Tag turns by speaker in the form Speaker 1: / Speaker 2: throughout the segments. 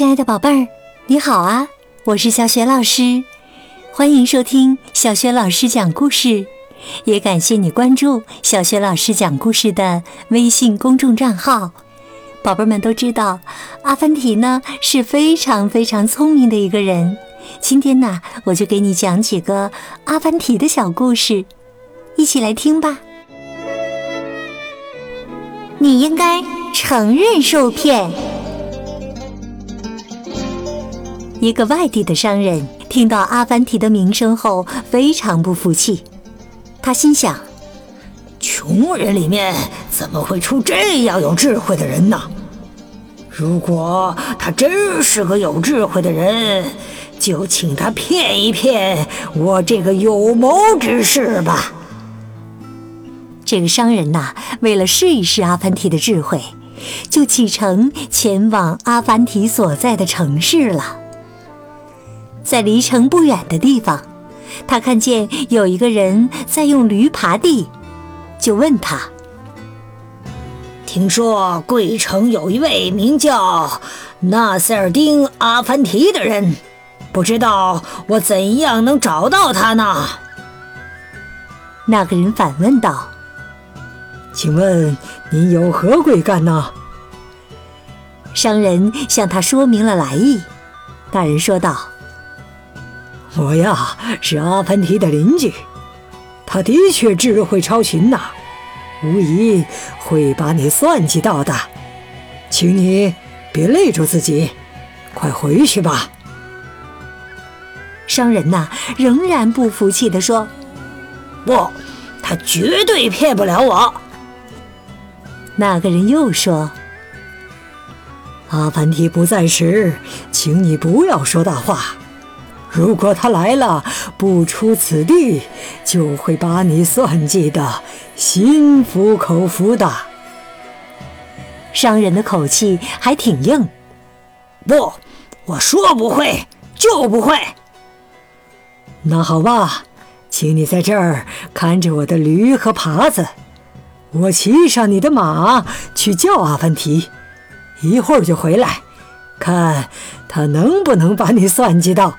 Speaker 1: 亲爱的宝贝儿，你好啊！我是小雪老师，欢迎收听小雪老师讲故事，也感谢你关注小雪老师讲故事的微信公众账号。宝贝们都知道，阿凡提呢是非常非常聪明的一个人。今天呢，我就给你讲几个阿凡提的小故事，一起来听吧。你应该承认受骗。一个外地的商人听到阿凡提的名声后，非常不服气。他心想：
Speaker 2: 穷人里面怎么会出这样有智慧的人呢？如果他真是个有智慧的人，就请他骗一骗我这个有谋之士吧。
Speaker 1: 这个商人呐，为了试一试阿凡提的智慧，就启程前往阿凡提所在的城市了。在离城不远的地方，他看见有一个人在用驴耙地，就问他：“
Speaker 2: 听说贵城有一位名叫纳塞尔丁·阿凡提的人，不知道我怎样能找到他呢？”
Speaker 1: 那个人反问道：“
Speaker 3: 请问您有何贵干呢？”
Speaker 1: 商人向他说明了来意。那人说道。
Speaker 3: 我呀是阿凡提的邻居，他的确智慧超群呐，无疑会把你算计到的，请你别累着自己，快回去吧。
Speaker 1: 商人呐仍然不服气地说：“
Speaker 2: 不，他绝对骗不了我。”
Speaker 1: 那个人又说：“
Speaker 3: 阿凡提不在时，请你不要说大话。”如果他来了，不出此地，就会把你算计的心服口服的。
Speaker 1: 商人的口气还挺硬。
Speaker 2: 不，我说不会就不会。
Speaker 3: 那好吧，请你在这儿看着我的驴和耙子，我骑上你的马去叫阿凡提，一会儿就回来，看他能不能把你算计到。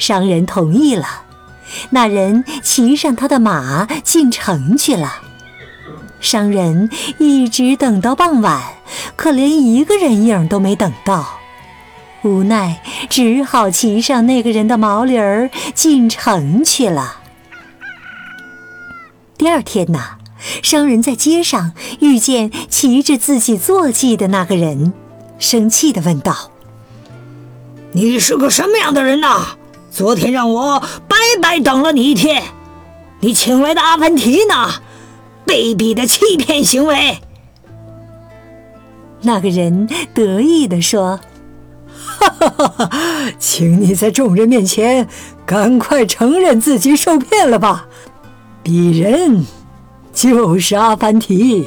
Speaker 1: 商人同意了，那人骑上他的马进城去了。商人一直等到傍晚，可连一个人影都没等到，无奈只好骑上那个人的毛驴儿进城去了。第二天呐，商人在街上遇见骑着自己坐骑的那个人，生气地问道：“
Speaker 2: 你是个什么样的人呐？”昨天让我白白等了你一天，你请来的阿凡提呢？卑鄙的欺骗行为！
Speaker 1: 那个人得意地说：“
Speaker 3: 哈哈哈哈！请你在众人面前赶快承认自己受骗了吧！鄙人就是阿凡提。”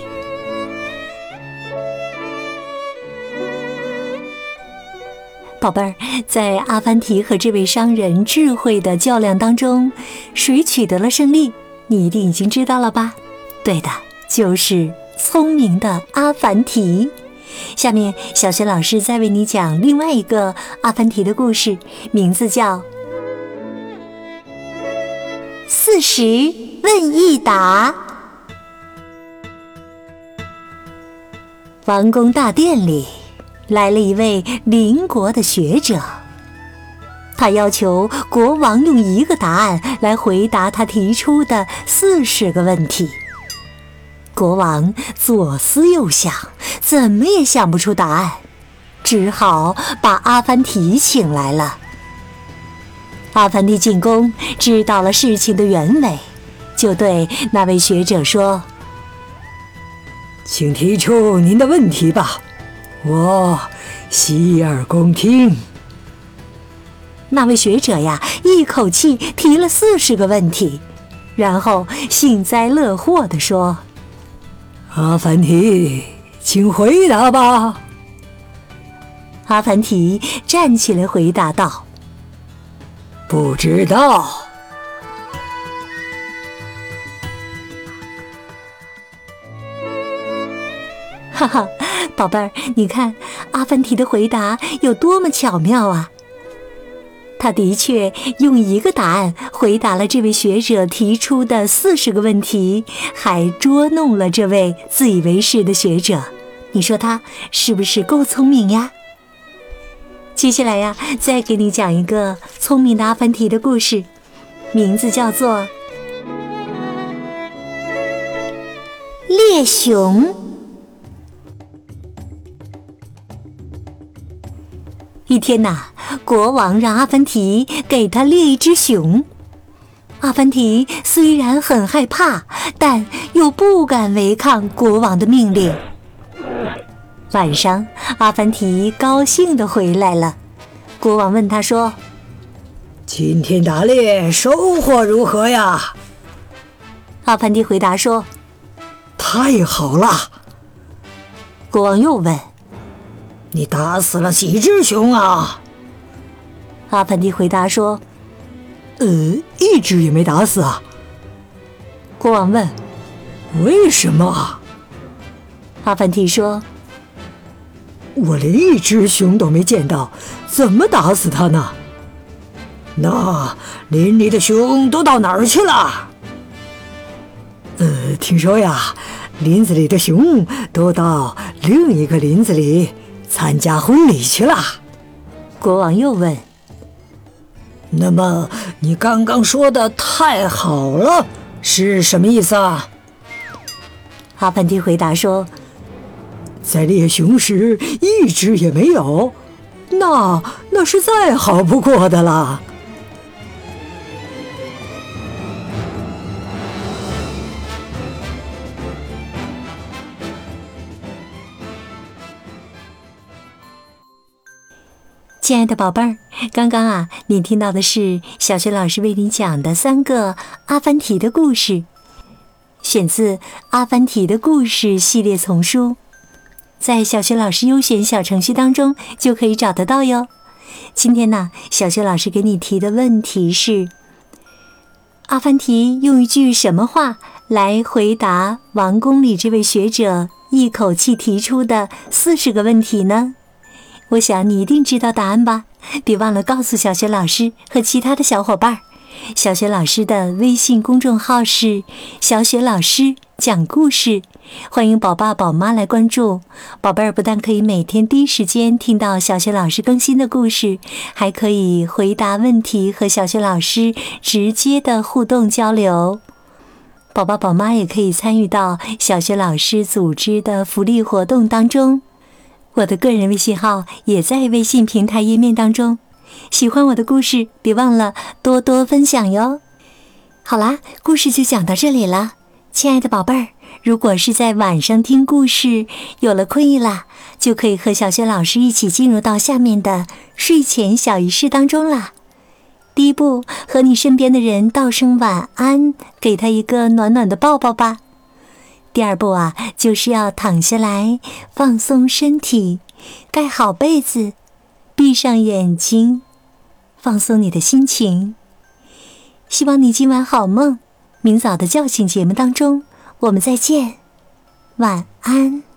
Speaker 1: 宝贝儿，在阿凡提和这位商人智慧的较量当中，谁取得了胜利？你一定已经知道了吧？对的，就是聪明的阿凡提。下面，小学老师再为你讲另外一个阿凡提的故事，名字叫《四十问一答》。王宫大殿里。来了一位邻国的学者，他要求国王用一个答案来回答他提出的四十个问题。国王左思右想，怎么也想不出答案，只好把阿凡提请来了。阿凡提进宫，知道了事情的原委，就对那位学者说：“
Speaker 3: 请提出您的问题吧。”我洗耳恭听。
Speaker 1: 那位学者呀，一口气提了四十个问题，然后幸灾乐祸地说：“
Speaker 3: 阿凡提，请回答吧。”
Speaker 1: 阿凡提站起来回答道：“
Speaker 3: 不知道。”
Speaker 1: 哈哈。宝贝儿，你看阿凡提的回答有多么巧妙啊！他的确用一个答案回答了这位学者提出的四十个问题，还捉弄了这位自以为是的学者。你说他是不是够聪明呀？接下来呀，再给你讲一个聪明的阿凡提的故事，名字叫做《猎熊》。一天呐，国王让阿凡提给他猎一只熊。阿凡提虽然很害怕，但又不敢违抗国王的命令。晚上，阿凡提高兴地回来了。国王问他说：“
Speaker 3: 今天打猎收获如何呀？”
Speaker 1: 阿凡提回答说：“
Speaker 3: 太好了。”
Speaker 1: 国王又问：“
Speaker 2: 你打死了几只熊啊？”
Speaker 1: 阿凡提回答说：“
Speaker 3: 呃，一只也没打死啊。”
Speaker 1: 国王问：“
Speaker 3: 为什么？”
Speaker 1: 阿凡提说。
Speaker 3: 我连一只熊都没见到，怎么打死它呢？
Speaker 2: 那林里的熊都到哪儿去了？
Speaker 3: 呃，听说呀，林子里的熊都到另一个林子里参加婚礼去了。
Speaker 1: 国王又问：“
Speaker 2: 那么你刚刚说的‘太好了’是什么意思啊？”
Speaker 1: 阿凡提回答说。
Speaker 3: 在猎熊时一只也没有，那那是再好不过的了。
Speaker 1: 亲爱的宝贝儿，刚刚啊，你听到的是小学老师为你讲的三个阿凡提的故事，选自《阿凡提的故事》系列丛书。在小学老师优选小程序当中就可以找得到哟。今天呢，小学老师给你提的问题是：阿凡提用一句什么话来回答王宫里这位学者一口气提出的四十个问题呢？我想你一定知道答案吧？别忘了告诉小学老师和其他的小伙伴儿。小学老师的微信公众号是“小雪老师讲故事”，欢迎宝爸宝妈来关注。宝贝儿不但可以每天第一时间听到小学老师更新的故事，还可以回答问题和小学老师直接的互动交流。宝爸宝妈也可以参与到小学老师组织的福利活动当中。我的个人微信号也在微信平台页面当中。喜欢我的故事，别忘了多多分享哟。好啦，故事就讲到这里了，亲爱的宝贝儿。如果是在晚上听故事，有了困意啦，就可以和小雪老师一起进入到下面的睡前小仪式当中啦。第一步，和你身边的人道声晚安，给他一个暖暖的抱抱吧。第二步啊，就是要躺下来放松身体，盖好被子。闭上眼睛，放松你的心情。希望你今晚好梦，明早的叫醒节目当中，我们再见，晚安。